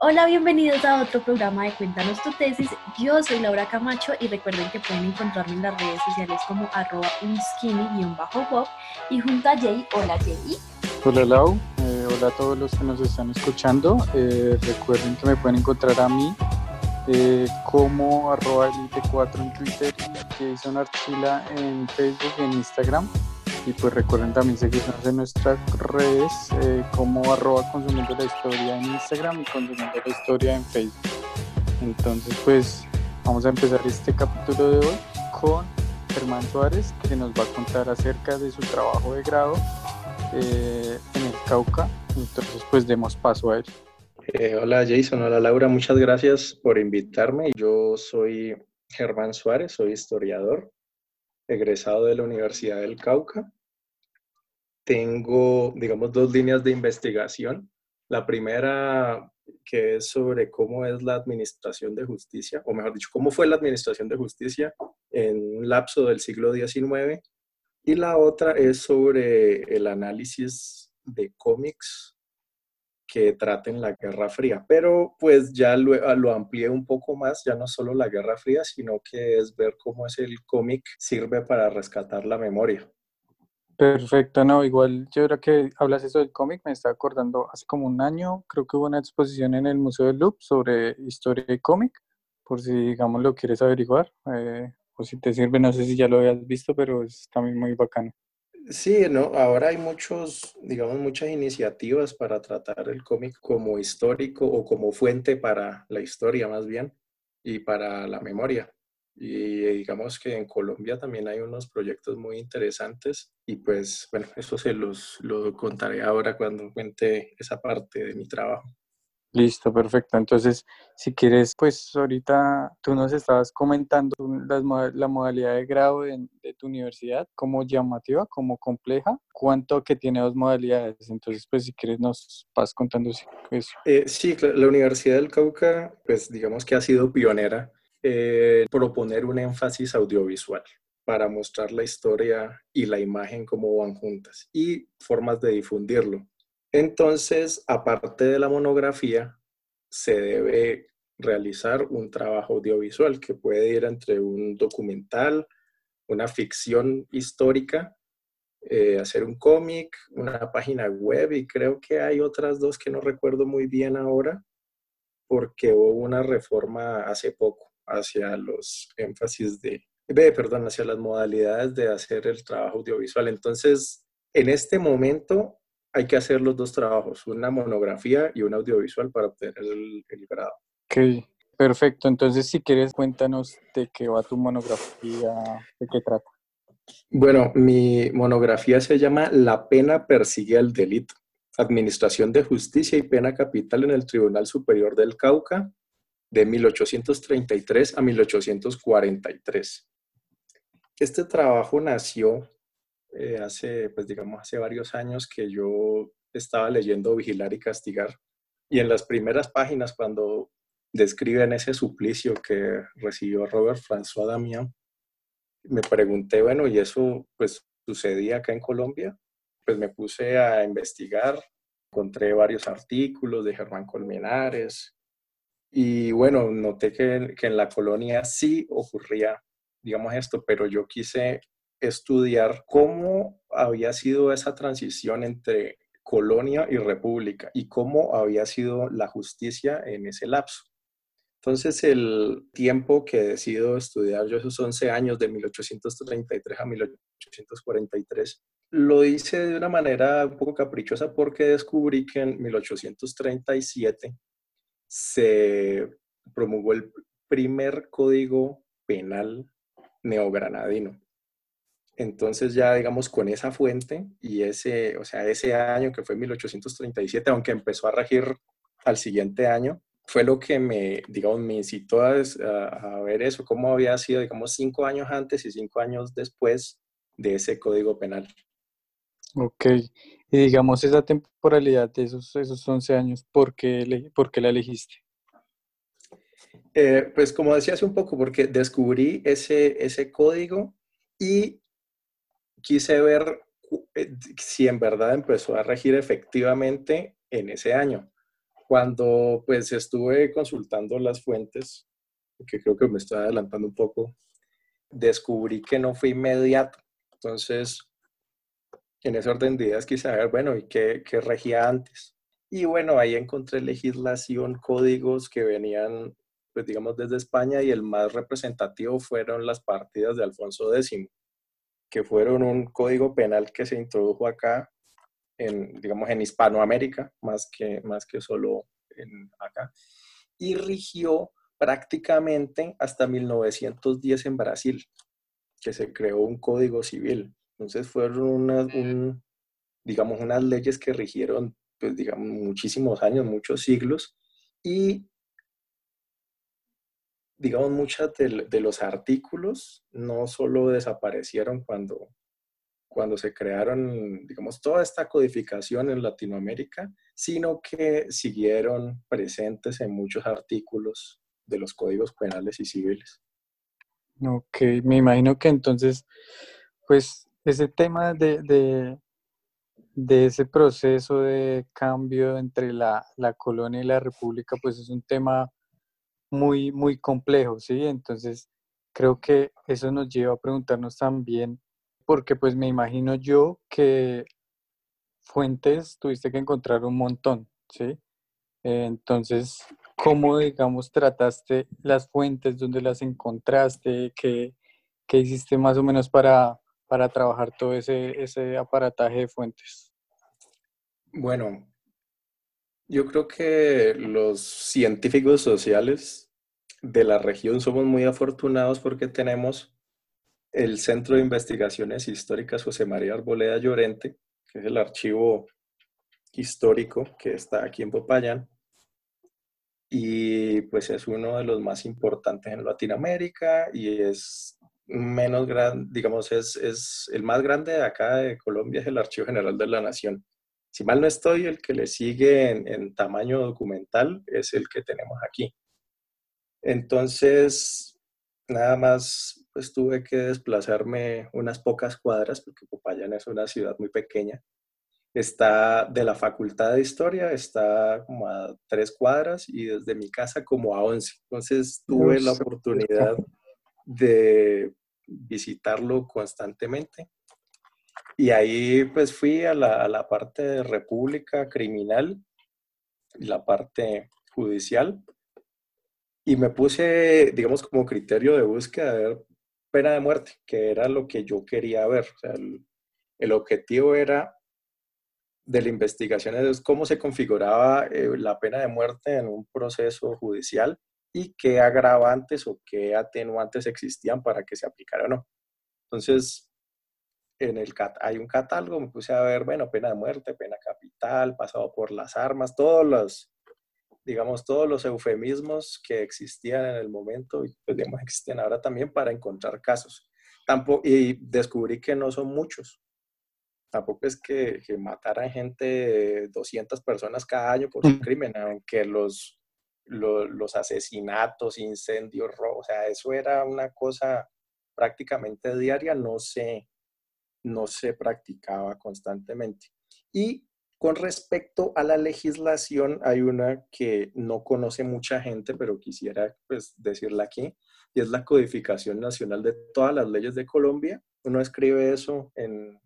Hola, bienvenidos a otro programa de Cuéntanos tu tesis. Yo soy Laura Camacho y recuerden que pueden encontrarme en las redes sociales como arroba unskinny-bob y junto a Jay. Hola Jay. Hola Lau, eh, hola a todos los que nos están escuchando. Eh, recuerden que me pueden encontrar a mí eh, como arroba elite4 en Twitter y Jason Archila en Facebook y en Instagram. Y pues recuerden también seguirnos en nuestras redes eh, como arroba consumiendo la historia en Instagram y consumiendo la historia en Facebook. Entonces pues vamos a empezar este capítulo de hoy con Germán Suárez que nos va a contar acerca de su trabajo de grado eh, en el Cauca. Entonces pues demos paso a él. Eh, hola Jason, hola Laura, muchas gracias por invitarme. Yo soy Germán Suárez, soy historiador, egresado de la Universidad del Cauca tengo, digamos, dos líneas de investigación. La primera, que es sobre cómo es la administración de justicia, o mejor dicho, cómo fue la administración de justicia en un lapso del siglo XIX. Y la otra es sobre el análisis de cómics que traten la Guerra Fría. Pero pues ya lo, lo, amplié un poco más, ya no solo la Guerra Fría, sino que es ver cómo es el cómic sirve para rescatar la memoria. Perfecto, no, igual yo creo que hablas eso del cómic, me está acordando, hace como un año creo que hubo una exposición en el Museo del Loop sobre historia de cómic, por si digamos lo quieres averiguar, eh, o si te sirve, no sé si ya lo habías visto, pero es también muy bacano. Sí, no, ahora hay muchos, digamos, muchas iniciativas para tratar el cómic como histórico o como fuente para la historia más bien y para la memoria. Y digamos que en Colombia también hay unos proyectos muy interesantes y pues bueno, eso se los lo contaré ahora cuando cuente esa parte de mi trabajo. Listo, perfecto. Entonces, si quieres, pues ahorita tú nos estabas comentando la modalidad de grado de, tu universidad, como llamativa, como compleja, cuánto que tiene dos modalidades. Entonces, pues si quieres nos vas contando eso. Eh, sí, la Universidad del Cauca, pues digamos que ha sido pionera eh, proponer un énfasis audiovisual para mostrar la historia y la imagen como van juntas y formas de difundirlo. Entonces, aparte de la monografía, se debe realizar un trabajo audiovisual que puede ir entre un documental, una ficción histórica, eh, hacer un cómic, una página web y creo que hay otras dos que no recuerdo muy bien ahora porque hubo una reforma hace poco hacia los énfasis de, perdón, hacia las modalidades de hacer el trabajo audiovisual. Entonces, en este momento hay que hacer los dos trabajos, una monografía y un audiovisual para obtener el, grado. Ok, perfecto. Entonces, si quieres, cuéntanos de qué va tu monografía, de qué trata. Bueno, mi monografía se llama La pena persigue al delito. Administración de Justicia y Pena Capital en el Tribunal Superior del Cauca, de 1833 a 1843. Este trabajo nació eh, hace, pues digamos, hace varios años que yo estaba leyendo Vigilar y Castigar. Y en las primeras páginas, cuando describen ese suplicio que recibió Robert François Damián, me pregunté, bueno, ¿y eso pues sucedía acá en Colombia? Pues me puse a investigar, encontré varios artículos de Germán Colmenares, y bueno, noté que, que en la colonia sí ocurría, digamos, esto, pero yo quise estudiar cómo había sido esa transición entre colonia y república y cómo había sido la justicia en ese lapso. Entonces, el tiempo que decido estudiar, yo esos 11 años de 1833 a 1843, lo hice de una manera un poco caprichosa porque descubrí que en 1837 se promulgó el primer código penal neogranadino. Entonces ya digamos con esa fuente y ese, o sea, ese año que fue 1837, aunque empezó a regir al siguiente año, fue lo que me, digamos, me incitó a, a, ver eso, cómo había sido, digamos, cinco años antes y cinco años después de ese código penal. Ok, y digamos esa temporalidad de esos, esos 11 años, ¿por qué, ¿por qué la elegiste? Eh, pues como decía hace un poco, porque descubrí ese, ese código y quise ver eh, si en verdad empezó a regir efectivamente en ese año. cuando pues estuve consultando las fuentes, que creo que me estoy adelantando un poco, descubrí que no fue inmediato. Entonces, en ese orden de ideas quise saber, bueno, ¿y qué, qué regía antes? Y bueno, ahí encontré legislación, códigos que venían, pues digamos, desde España y el más representativo fueron las partidas de Alfonso X, que fueron un código penal que se introdujo acá, en, digamos, en Hispanoamérica, más que, más que solo en acá, y rigió prácticamente hasta 1910 en Brasil, que se creó un código civil. Entonces fueron unas, digamos, unas leyes que rigieron, pues, digamos, muchísimos años, muchos siglos, y, digamos, muchos de, los artículos no solo desaparecieron cuando, cuando se crearon, digamos, toda esta codificación en Latinoamérica, sino que siguieron presentes en muchos artículos de los códigos penales y civiles. Ok, me imagino que entonces, pues ese tema de, de, ese proceso de cambio entre la, colonia y la república, pues es un tema muy, muy complejo, ¿sí? Entonces, creo que eso nos lleva a preguntarnos también, porque pues me imagino yo que fuentes tuviste que encontrar un montón, ¿sí? Entonces, ¿cómo, digamos, trataste las fuentes, dónde las encontraste, qué, qué hiciste más o menos para, para trabajar todo ese, ese aparataje de fuentes? Bueno, yo creo que los científicos sociales de la región somos muy afortunados porque tenemos el Centro de Investigaciones Históricas José María Arboleda Llorente, que es el archivo histórico que está aquí en Popayán, y pues es uno de los más importantes en Latinoamérica y es menos grande, digamos, es, es, el más grande de acá de Colombia, es el Archivo General de la Nación. Si mal no estoy, el que le sigue en, tamaño documental es el que tenemos aquí. Entonces, nada más, pues tuve que desplazarme unas pocas cuadras, porque Popayán es una ciudad muy pequeña. Está de la Facultad de Historia, está como a tres cuadras y desde mi casa como a once. Entonces tuve la oportunidad de visitarlo constantemente. Y ahí pues fui a la, a la parte de república criminal y la parte judicial y me puse, digamos, como criterio de búsqueda de pena de muerte, que era lo que yo quería ver. El, el objetivo era de la investigación es cómo se configuraba eh, la pena de muerte en un proceso judicial y qué agravantes o qué atenuantes existían para que se aplicara o no. Entonces, en el hay un catálogo, me puse a ver, bueno, pena de muerte, pena capital, pasado por las armas, todos los, digamos, todos los eufemismos que existían en el momento y pues, digamos, existen ahora también para encontrar casos. Tampoco, y descubrí que no son muchos. Tampoco es que, que mataran gente, 200 personas cada año por un crimen, aunque los los asesinatos, incendios, o sea, eso era una cosa prácticamente diaria, no se, no se practicaba constantemente. Y con respecto a la legislación, hay una que no conoce mucha gente, pero quisiera pues, decirla aquí, y es la codificación nacional de todas las leyes de Colombia. Uno escribe eso en,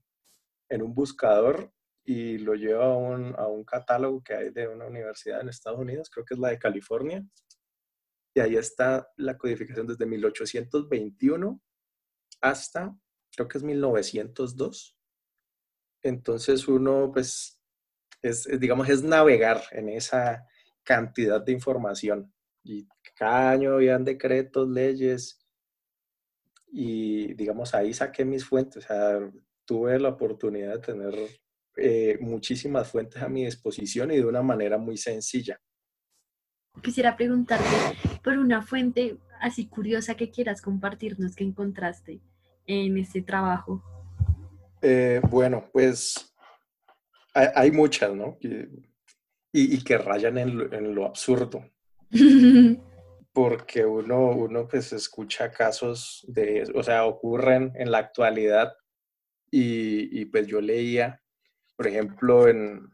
en un buscador y lo lleva a un, a un catálogo que hay de una universidad en Estados Unidos, creo que es la de California, y ahí está la codificación desde 1821 hasta, creo que es 1902. Entonces uno, pues, es, digamos, es navegar en esa cantidad de información. Y cada año habían decretos, leyes, y digamos, ahí saqué mis fuentes. O sea, tuve la oportunidad de tener eh, muchísimas fuentes a mi disposición y de una manera muy sencilla. Quisiera preguntarte por una fuente así curiosa que quieras compartirnos que encontraste en este trabajo. Eh, bueno, pues hay, muchas, ¿no? Y, que rayan en lo, absurdo. Porque uno, uno pues escucha casos de, o sea, ocurren en la actualidad y, y pues yo leía por ejemplo, en,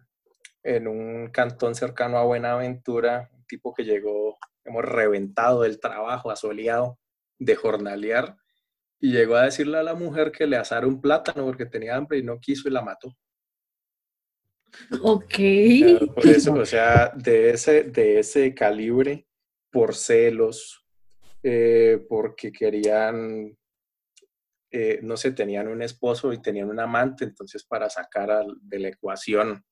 en un cantón cercano a Buenaventura, un tipo que llegó, hemos reventado del trabajo, asoleado, de jornalear, y llegó a decirle a la mujer que le asara un plátano porque tenía hambre y no quiso y la mató. Ok. Por eso, o sea, de ese, de ese calibre, por celos, eh, porque querían, eh, no sé, tenían un esposo y tenían un amante, entonces para sacar de la ecuación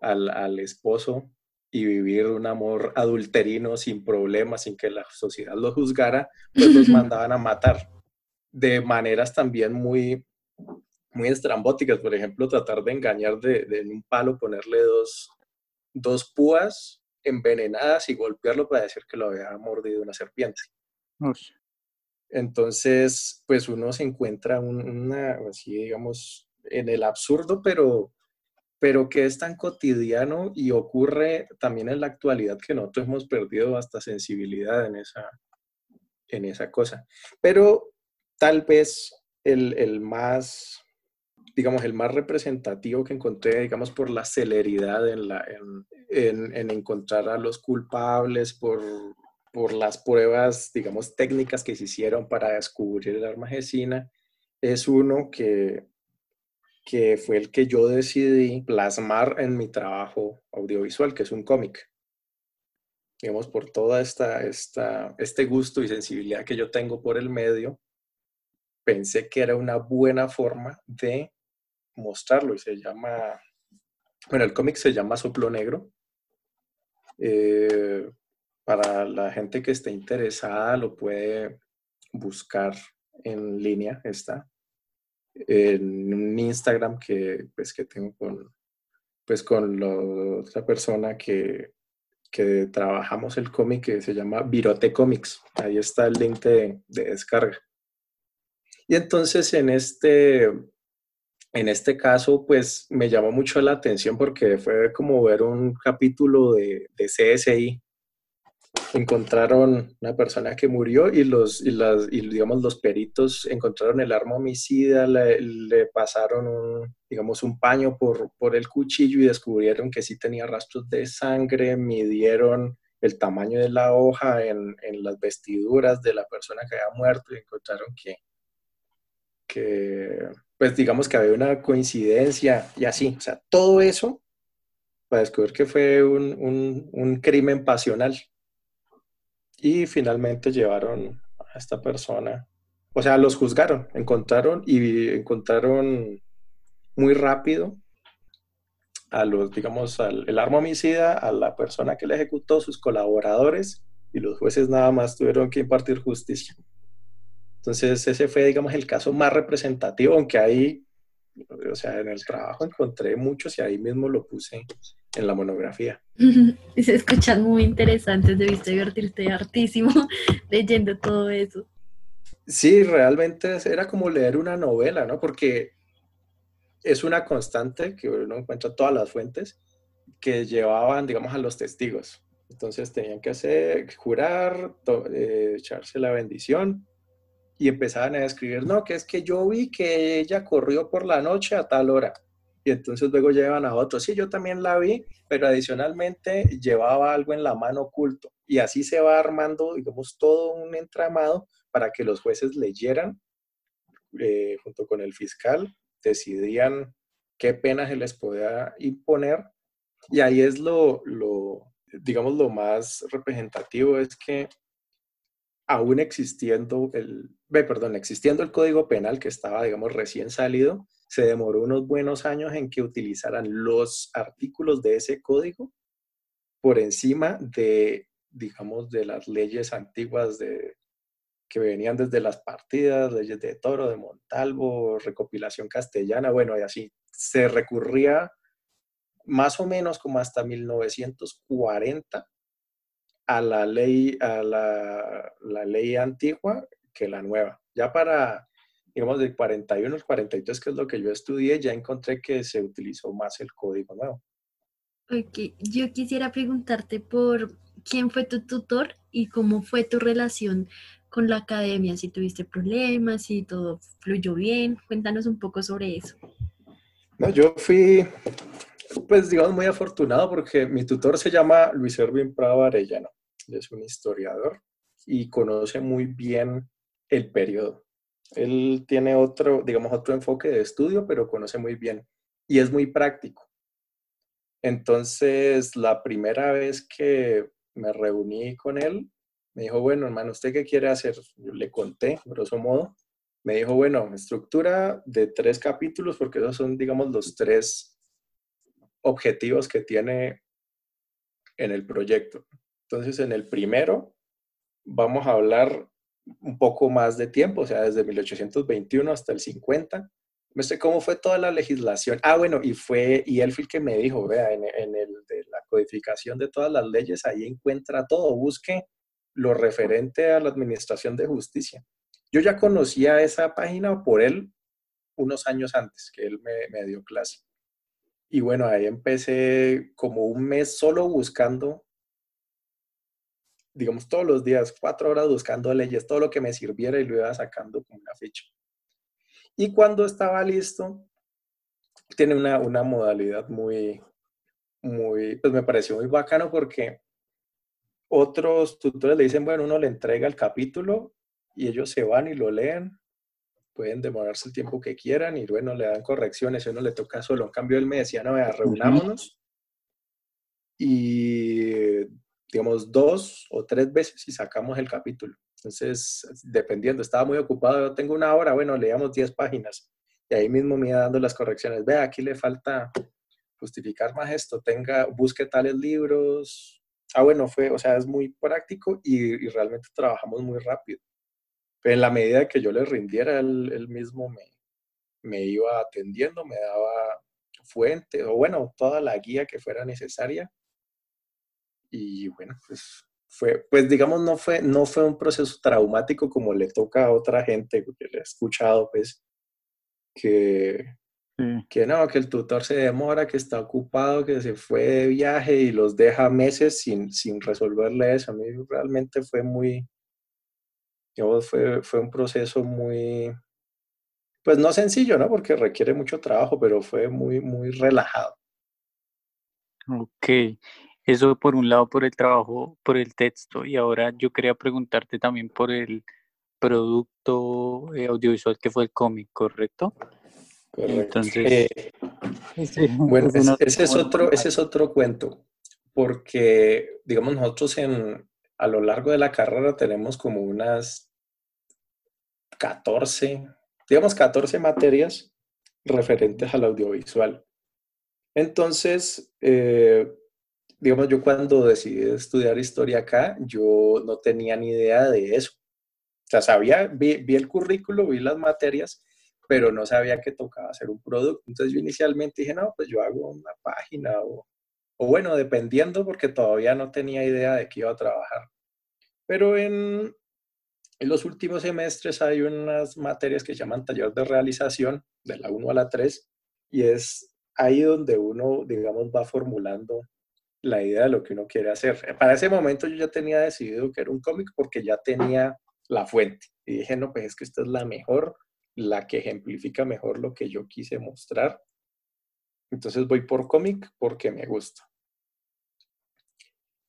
al, al esposo y vivir un amor adulterino sin problemas, sin que la sociedad lo juzgara, pues los mandaban a matar de maneras también muy, muy estrambóticas. Por ejemplo, tratar de engañar de, de un palo, ponerle dos, dos púas envenenadas y golpearlo para decir que lo había mordido una serpiente. Entonces, pues uno se encuentra una, así digamos, en el absurdo, pero, pero que es tan cotidiano y ocurre también en la actualidad que nosotros hemos perdido hasta sensibilidad en esa, en esa cosa. Pero tal vez el, el más digamos, el más representativo que encontré, digamos, por la celeridad en, la, en, en, encontrar a los culpables, por, por, las pruebas, digamos, técnicas que se hicieron para descubrir el arma asesina, es uno que, que fue el que yo decidí plasmar en mi trabajo audiovisual, que es un cómic. Digamos, por toda esta, esta, este gusto y sensibilidad que yo tengo por el medio, pensé que era una buena forma de mostrarlo y se llama, bueno, el cómic se llama Soplo Negro. Eh, para la gente que esté interesada lo puede buscar en línea, está en un Instagram que, pues, que tengo con, pues, con la otra persona que, que trabajamos el cómic que se llama Virote Comics. Ahí está el link de, de descarga. Y entonces en este, en este caso, pues me llamó mucho la atención porque fue como ver un capítulo de, de CSI. Encontraron una persona que murió y los, y las, y digamos, los peritos encontraron el arma homicida, le, le, pasaron un, digamos, un paño por, por el cuchillo y descubrieron que sí tenía rastros de sangre, midieron el tamaño de la hoja en, en las vestiduras de la persona que había muerto y encontraron que, que pues digamos que había una coincidencia y así, o sea, todo eso para descubrir que fue un, un, crimen pasional. Y finalmente llevaron a esta persona, o sea, los juzgaron, encontraron y encontraron muy rápido a los, digamos, al el arma homicida, a la persona que le ejecutó, sus colaboradores, y los jueces nada más tuvieron que impartir justicia. Entonces, ese fue, digamos, el caso más representativo, aunque ahí, o sea, en el trabajo encontré muchos y ahí mismo lo puse en la monografía. Y se escuchan muy interesantes, debiste divertirte hartísimo leyendo todo eso. Sí, realmente era como leer una novela, ¿no? Porque es una constante que uno encuentra todas las fuentes que llevaban, digamos, a los testigos. Entonces tenían que hacer, jurar, eh, echarse la bendición y empezaban a escribir, no, que es que yo vi que ella corrió por la noche a tal hora. Y entonces luego llevan a otro, sí, yo también la vi, pero adicionalmente llevaba algo en la mano oculto. Y así se va armando, digamos, todo un entramado para que los jueces leyeran, eh, junto con el fiscal, decidían qué pena se les podía imponer. Y ahí es lo, lo digamos, lo más representativo, es que aún existiendo el, perdón, existiendo el Código Penal que estaba, digamos, recién salido, se demoró unos buenos años en que utilizaran los artículos de ese código por encima de, digamos, de las leyes antiguas de, que venían desde las partidas, leyes de Toro, de Montalvo, recopilación castellana, bueno, y así. Se recurría más o menos como hasta 1940 a la ley, a la, la, ley antigua que la nueva. Ya para, digamos, del 41 al 43, que es lo que yo estudié, ya encontré que se utilizó más el código nuevo. Ok, yo quisiera preguntarte por quién fue tu tutor y cómo fue tu relación con la academia, si tuviste problemas, si todo fluyó bien. Cuéntanos un poco sobre eso. No, yo fui, pues digamos muy afortunado porque mi tutor se llama Luis Erwin Prado Arellano, es un historiador y conoce muy bien el periodo. Él tiene otro, digamos, otro enfoque de estudio, pero conoce muy bien y es muy práctico. Entonces, la primera vez que me reuní con él, me dijo, bueno, hermano, ¿usted qué quiere hacer? Yo le conté, grosso modo. Me dijo, bueno, estructura de tres capítulos, porque esos son, digamos, los tres objetivos que tiene en el proyecto. Entonces, en el primero, vamos a hablar un poco más de tiempo, o sea, desde 1821 hasta el 50. No sé cómo fue toda la legislación. Ah, bueno, y fue, y él fue el que me dijo, vea, en, el de la codificación de todas las leyes, ahí encuentra todo, busque lo referente a la administración de justicia. Yo ya conocía esa página por él unos años antes, que él me, me dio clase. Y bueno, ahí empecé como un mes solo buscando digamos, todos los días, cuatro horas buscando leyes, todo lo que me sirviera y lo iba sacando como una ficha. Y cuando estaba listo, tiene una, una modalidad muy, muy, pues me pareció muy bacano porque otros tutores le dicen, bueno, uno le entrega el capítulo y ellos se van y lo leen, pueden demorarse el tiempo que quieran y bueno, le dan correcciones y uno le toca solo. En cambio, él me decía, no, vea, reunámonos y digamos, dos o tres veces y sacamos el capítulo. Entonces, dependiendo, estaba muy ocupado, tengo una hora, bueno, leíamos 10 páginas y ahí mismo me iba dando las correcciones. Vea, aquí le falta justificar más esto, tenga, busque tales libros. Ah, bueno, fue, o sea, es muy práctico y, realmente trabajamos muy rápido. Pero en la medida que yo le rindiera, él, él mismo me, me iba atendiendo, me daba fuente o bueno, toda la guía que fuera necesaria y bueno, pues fue, pues digamos, no fue, no fue un proceso traumático como le toca a otra gente, que le he escuchado, pues, que, que no, que el tutor se demora, que está ocupado, que se fue de viaje y los deja meses sin, sin resolverle eso. A mí realmente fue muy, digamos, fue, fue un proceso muy, pues no sencillo, ¿no? Porque requiere mucho trabajo, pero fue muy, muy relajado. Ok, eso por un lado por el trabajo, por el texto, y ahora yo quería preguntarte también por el producto eh, audiovisual que fue el cómic, ¿correcto? Entonces, eh, bueno, ese, es otro, ese es otro cuento, porque, digamos, nosotros en, a lo largo de la carrera tenemos como unas 14, digamos 14 materias referentes al audiovisual. Entonces, eh, digamos, yo cuando decidí estudiar historia acá, yo no tenía ni idea de eso. O sea, sabía, vi, el currículo, vi las materias, pero no sabía que tocaba hacer un producto. Entonces yo inicialmente dije, no, pues yo hago una página o, o bueno, dependiendo porque todavía no tenía idea de qué iba a trabajar. Pero en, en los últimos semestres hay unas materias que llaman taller de realización, de la 1 a la 3, y es ahí donde uno, digamos, va formulando la idea de lo que uno quiere hacer. Para ese momento yo ya tenía decidido que era un cómic porque ya tenía la fuente. Y dije, no, pues es que esta es la mejor, la que ejemplifica mejor lo que yo quise mostrar. Entonces voy por cómic porque me gusta.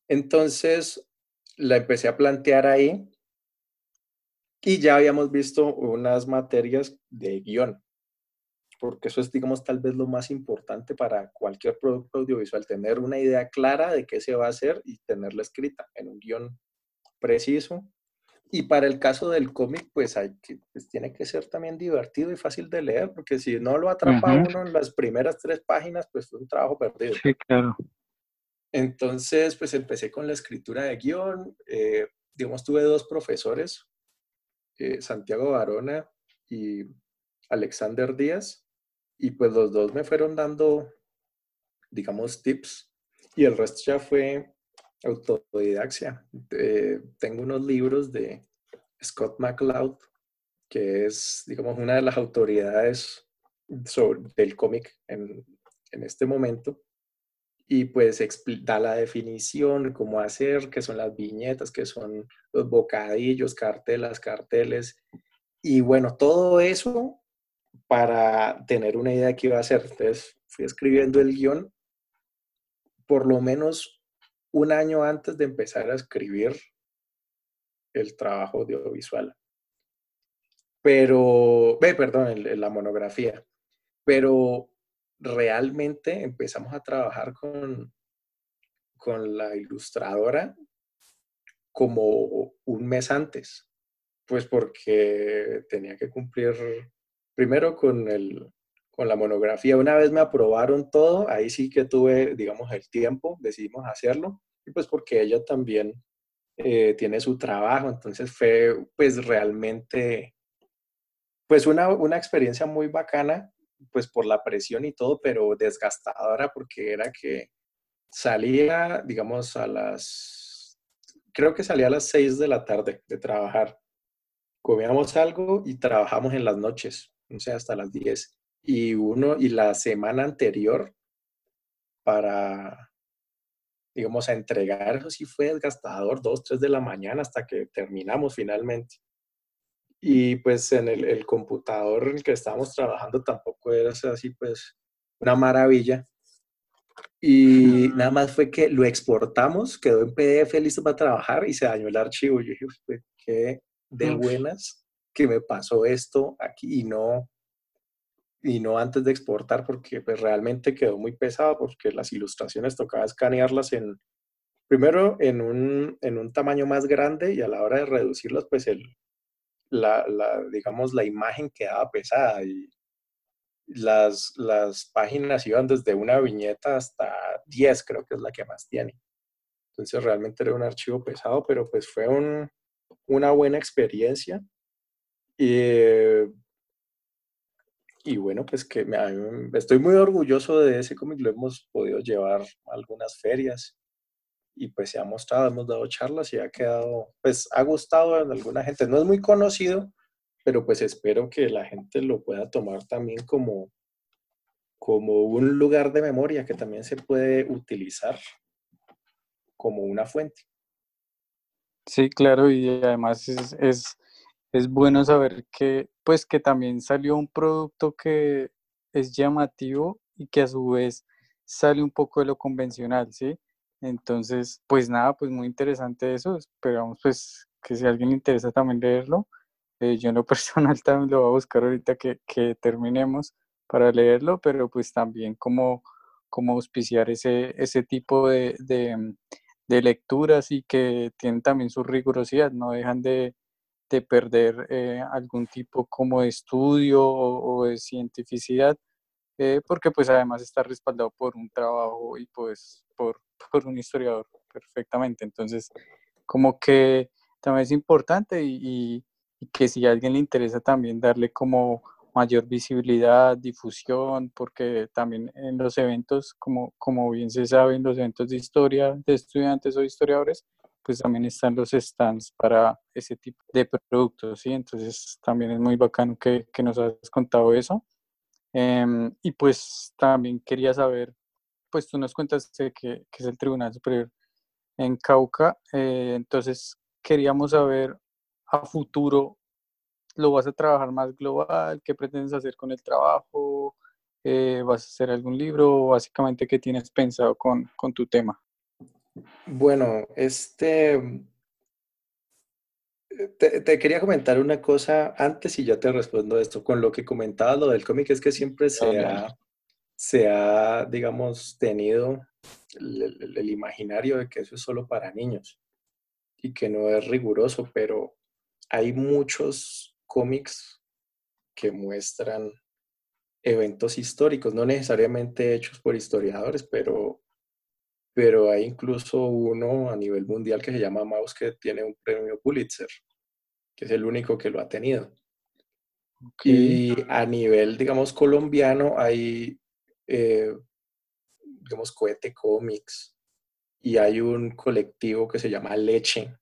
Entonces la empecé a plantear ahí y ya habíamos visto unas materias de guion porque eso es, digamos, tal vez lo más importante para cualquier producto audiovisual, tener una idea clara de qué se va a hacer y tenerla escrita en un guion preciso. Y para el caso del cómic, pues, hay que, pues tiene que ser también divertido y fácil de leer, porque si no lo atrapa uno en las primeras tres páginas, pues es un trabajo perdido. Sí, claro. Entonces, pues empecé con la escritura de guion. Eh, digamos, tuve dos profesores, eh, Santiago Barona y Alexander Díaz, y pues los dos me fueron dando, digamos, tips y el resto ya fue autodidaxia. Eh, tengo unos libros de Scott McCloud, que es, digamos, una de las autoridades sobre, del cómic en, en, este momento. Y pues da la definición, cómo hacer, qué son las viñetas, qué son los bocadillos, cartelas, carteles. Y bueno, todo eso para tener una idea de qué iba a hacer. Entonces fui escribiendo el guion por lo menos un año antes de empezar a escribir el trabajo audiovisual. Pero, ve, perdón, la monografía. Pero realmente empezamos a trabajar con, con la ilustradora como un mes antes, pues porque tenía que cumplir primero con, el, con la monografía. Una vez me aprobaron todo, ahí sí que tuve, digamos, el tiempo, decidimos hacerlo, y pues porque ella también eh, tiene su trabajo, entonces fue pues realmente, pues una, una experiencia muy bacana, pues por la presión y todo, pero desgastadora porque era que salía, digamos, a las, creo que salía a las 6 de la tarde de trabajar. Comíamos algo y trabajamos en las noches, no sé, hasta las 10. Y uno, y la semana anterior para, digamos, a entregar, eso sí fue desgastador, 2, 3 de la mañana hasta que terminamos finalmente. Y pues en el, el computador en el que estábamos trabajando tampoco era así, pues, una maravilla y nada más fue que lo exportamos, quedó en PDF listo para trabajar y se dañó el archivo. Yo dije, pues, qué de buenas que me pasó esto aquí y no, y no antes de exportar porque pues realmente quedó muy pesado porque las ilustraciones tocaba escanearlas en, primero en un, en un tamaño más grande y a la hora de reducirlas pues el, la, digamos la imagen quedaba pesada y las, las páginas iban desde una viñeta hasta 10, creo que es la que más tiene. Entonces realmente era un archivo pesado, pero pues fue un, una buena experiencia. Y, y bueno, pues que me, estoy muy orgulloso de ese cómic, lo hemos podido llevar a algunas ferias y pues se ha mostrado, hemos dado charlas y ha quedado, pues ha gustado a alguna gente. No es muy conocido, pero pues espero que la gente lo pueda tomar también como, como un lugar de memoria que también se puede utilizar como una fuente. Sí, claro, y además es, es, es bueno saber que, pues, que también salió un producto que es llamativo y que a su vez sale un poco de lo convencional, ¿sí? Entonces, pues nada, pues muy interesante eso. Esperamos pues que si a alguien le interesa también leerlo, eh, yo en lo personal también lo voy a buscar ahorita que, que, terminemos para leerlo, pero pues también como, auspiciar ese, ese tipo de, de, de lecturas y que tienen también su rigurosidad, no dejan de, de perder eh, algún tipo como de estudio o, de cientificidad, eh, porque pues además está respaldado por un trabajo y pues por, por un historiador perfectamente. Entonces, como que también es importante y, y que si a alguien le interesa también darle como mayor visibilidad, difusión, porque también en los eventos, como, como bien se sabe, en los eventos de historia de estudiantes o historiadores, pues también están los stands para ese tipo de productos, ¿sí? Entonces también es muy bacano que, que nos has contado eso. Em, y pues también quería saber, pues tú nos cuentas que, que es el Tribunal Superior en Cauca, eh, entonces queríamos saber a futuro lo vas a trabajar más global? ¿Qué pretendes hacer con el trabajo? Eh, ¿Vas a hacer algún libro? Básicamente, ¿qué tienes pensado con, con tu tema? Bueno, este... Te, quería comentar una cosa antes y ya te respondo esto. Con lo que comentabas, lo del cómic, es que siempre se, ha, se ha, digamos, tenido el, el imaginario de que eso es solo para niños y que no es riguroso, pero hay muchos cómics que muestran eventos históricos, no necesariamente hechos por historiadores, pero, pero hay incluso uno a nivel mundial que se llama Mouse que tiene un premio Pulitzer, que es el único que lo ha tenido. Y a nivel, digamos, colombiano hay, eh, digamos, Cohete Comics y hay un colectivo que se llama Leche,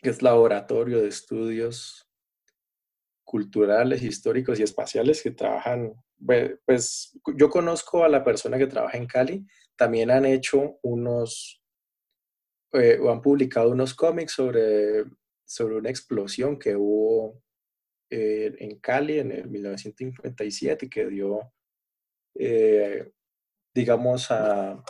que es Laboratorio de Estudios Culturales, Históricos y Espaciales que trabajan, pues yo conozco a la persona que trabaja en Cali, también han hecho unos, eh, o han publicado unos cómics sobre, sobre una explosión que hubo eh, en Cali en el 1957 y que dio, eh, digamos, a,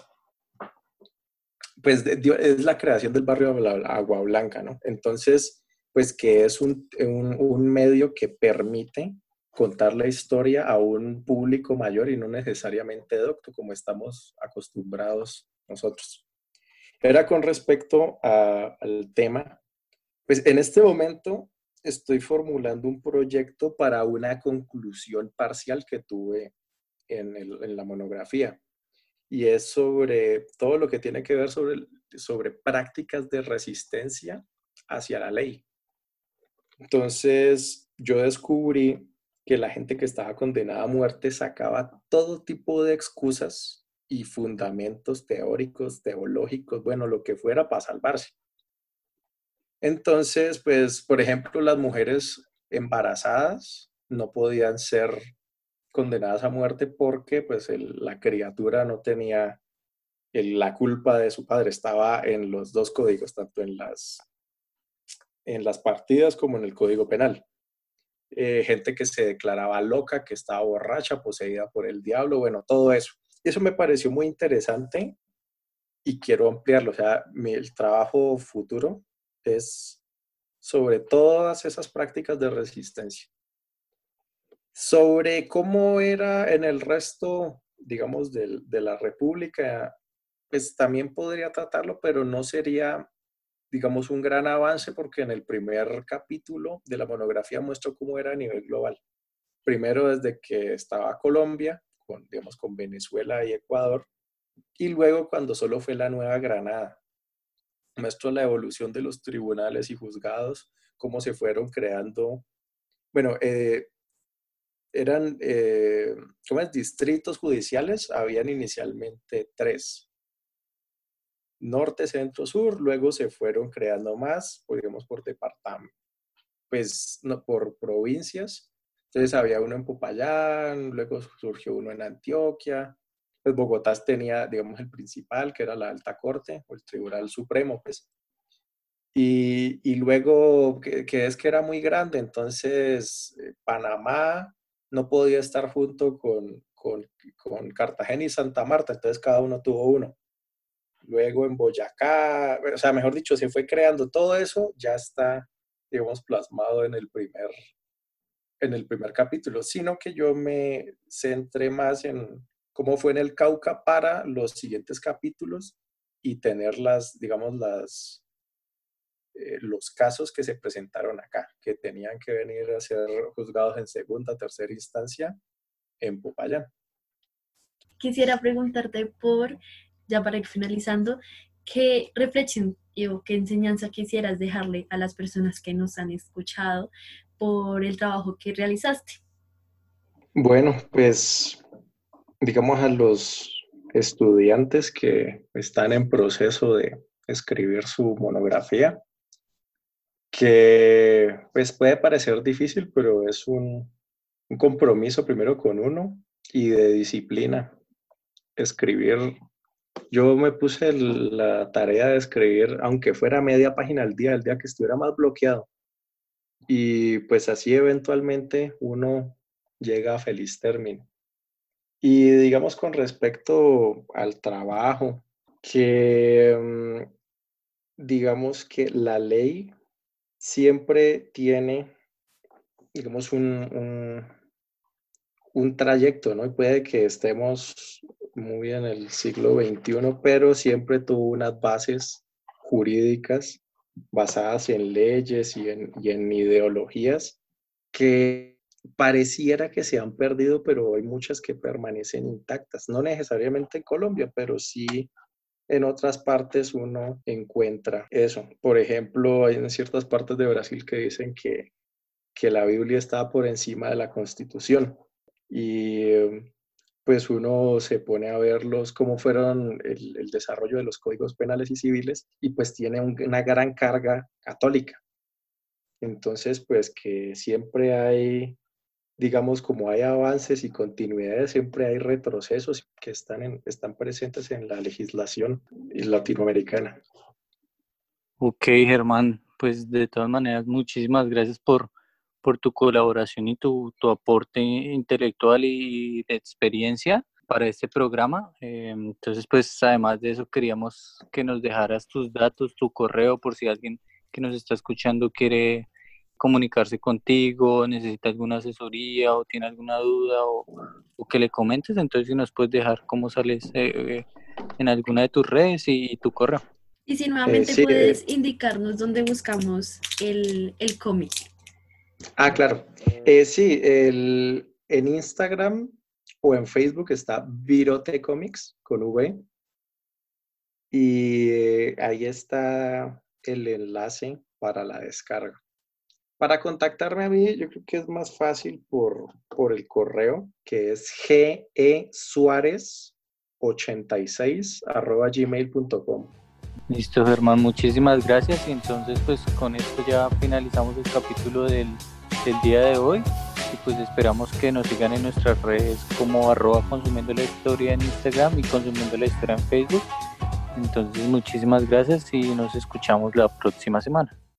pues es la creación del barrio Agua Blanca, ¿no? Entonces, pues que es un, un, un medio que permite contar la historia a un público mayor y no necesariamente docto, como estamos acostumbrados nosotros. Era con respecto al tema, pues en este momento estoy formulando un proyecto para una conclusión parcial que tuve en, en la monografía y es sobre todo lo que tiene que ver sobre, sobre prácticas de resistencia hacia la ley. Entonces, yo descubrí que la gente que estaba condenada a muerte sacaba todo tipo de excusas y fundamentos teóricos, teológicos, bueno, lo que fuera para salvarse. Entonces, pues, por ejemplo, las mujeres embarazadas no podían ser condenadas a muerte porque, pues, la criatura no tenía la culpa de su padre, estaba en los dos códigos, tanto en las, en las partidas como en el código penal. Eh, gente que se declaraba loca, que estaba borracha, poseída por el diablo, bueno, todo eso. Eso me pareció muy interesante y quiero ampliarlo. O sea, mi, el trabajo futuro es sobre todas esas prácticas de resistencia. Sobre cómo era en el resto, digamos, de, de la República, pues también podría tratarlo, pero no sería digamos, un gran avance porque en el primer capítulo de la monografía muestro cómo era a nivel global. Primero desde que estaba Colombia, con, digamos, con Venezuela y Ecuador, y luego cuando solo fue la Nueva Granada. Muestro la evolución de los tribunales y juzgados, cómo se fueron creando, bueno, eh, eran, eh, ¿cómo es? Distritos judiciales, habían inicialmente tres, norte, centro, sur, luego se fueron creando más, digamos, por departamento, pues no, por provincias. Entonces había uno en Popayán, luego surgió uno en Antioquia, pues Bogotá tenía, digamos, el principal, que era la Alta Corte o el Tribunal Supremo, pues. Y, y luego, que, es que era muy grande, entonces eh, Panamá no podía estar junto con, con, con Cartagena y Santa Marta, entonces cada uno tuvo uno luego en Boyacá, o sea, mejor dicho, se fue creando todo eso, ya está, digamos, plasmado en el primer, en el primer capítulo, sino que yo me centré más en cómo fue en el Cauca para los siguientes capítulos y tener las, digamos, las, eh, los casos que se presentaron acá, que tenían que venir a ser juzgados en segunda, tercera instancia en Popayán. Quisiera preguntarte por ya para ir finalizando, ¿qué reflexión o qué enseñanza quisieras dejarle a las personas que nos han escuchado por el trabajo que realizaste? Bueno, pues digamos a los estudiantes que están en proceso de escribir su monografía, que pues puede parecer difícil, pero es un, un compromiso primero con uno y de disciplina. Escribir yo me puse la tarea de escribir, aunque fuera media página al día, el día que estuviera más bloqueado. Y pues así eventualmente uno llega a feliz término. Y digamos con respecto al trabajo, que mm, digamos que la ley siempre tiene, digamos, un, un, trayecto, ¿no? Puede que estemos muy en el siglo XXI, pero siempre tuvo unas bases jurídicas basadas en leyes y en, y en ideologías que pareciera que se han perdido, pero hay muchas que permanecen intactas. No necesariamente en Colombia, pero sí en otras partes uno encuentra eso. Por ejemplo, hay en ciertas partes de Brasil que dicen que, que la Biblia está por encima de la Constitución. Y pues uno se pone a verlos cómo fueron el, desarrollo de los códigos penales y civiles y pues tiene una gran carga católica. Entonces, pues que siempre hay, digamos, como hay avances y continuidades, siempre hay retrocesos que están, en, están presentes en la legislación latinoamericana. Ok, Germán, pues de todas maneras, muchísimas gracias por, por tu colaboración y tu, tu aporte intelectual y de experiencia. para este programa. Eh, entonces, pues además de eso, queríamos que nos dejaras tus datos, tu correo, por si alguien que nos está escuchando quiere comunicarse contigo, necesita alguna asesoría o tiene alguna duda o, que le comentes, entonces si nos puedes dejar cómo sales eh, en alguna de tus redes y, tu correo. Y si nuevamente puedes indicarnos dónde buscamos el, el cómic. Ah, claro. sí, el, en Instagram o en Facebook está Virote Comics con V. Y eh, ahí está el enlace para la descarga. Para contactarme a mí, yo creo que es más fácil por, por el correo, que es gesuárez86 arroba gmail.com. Listo, Germán, muchísimas gracias. Y entonces, pues con esto ya finalizamos el capítulo del, del día de hoy pues esperamos que nos sigan en nuestras redes como arroba consumiendo la historia en Instagram y consumiendo la historia en Facebook. Entonces muchísimas gracias y nos escuchamos la próxima semana.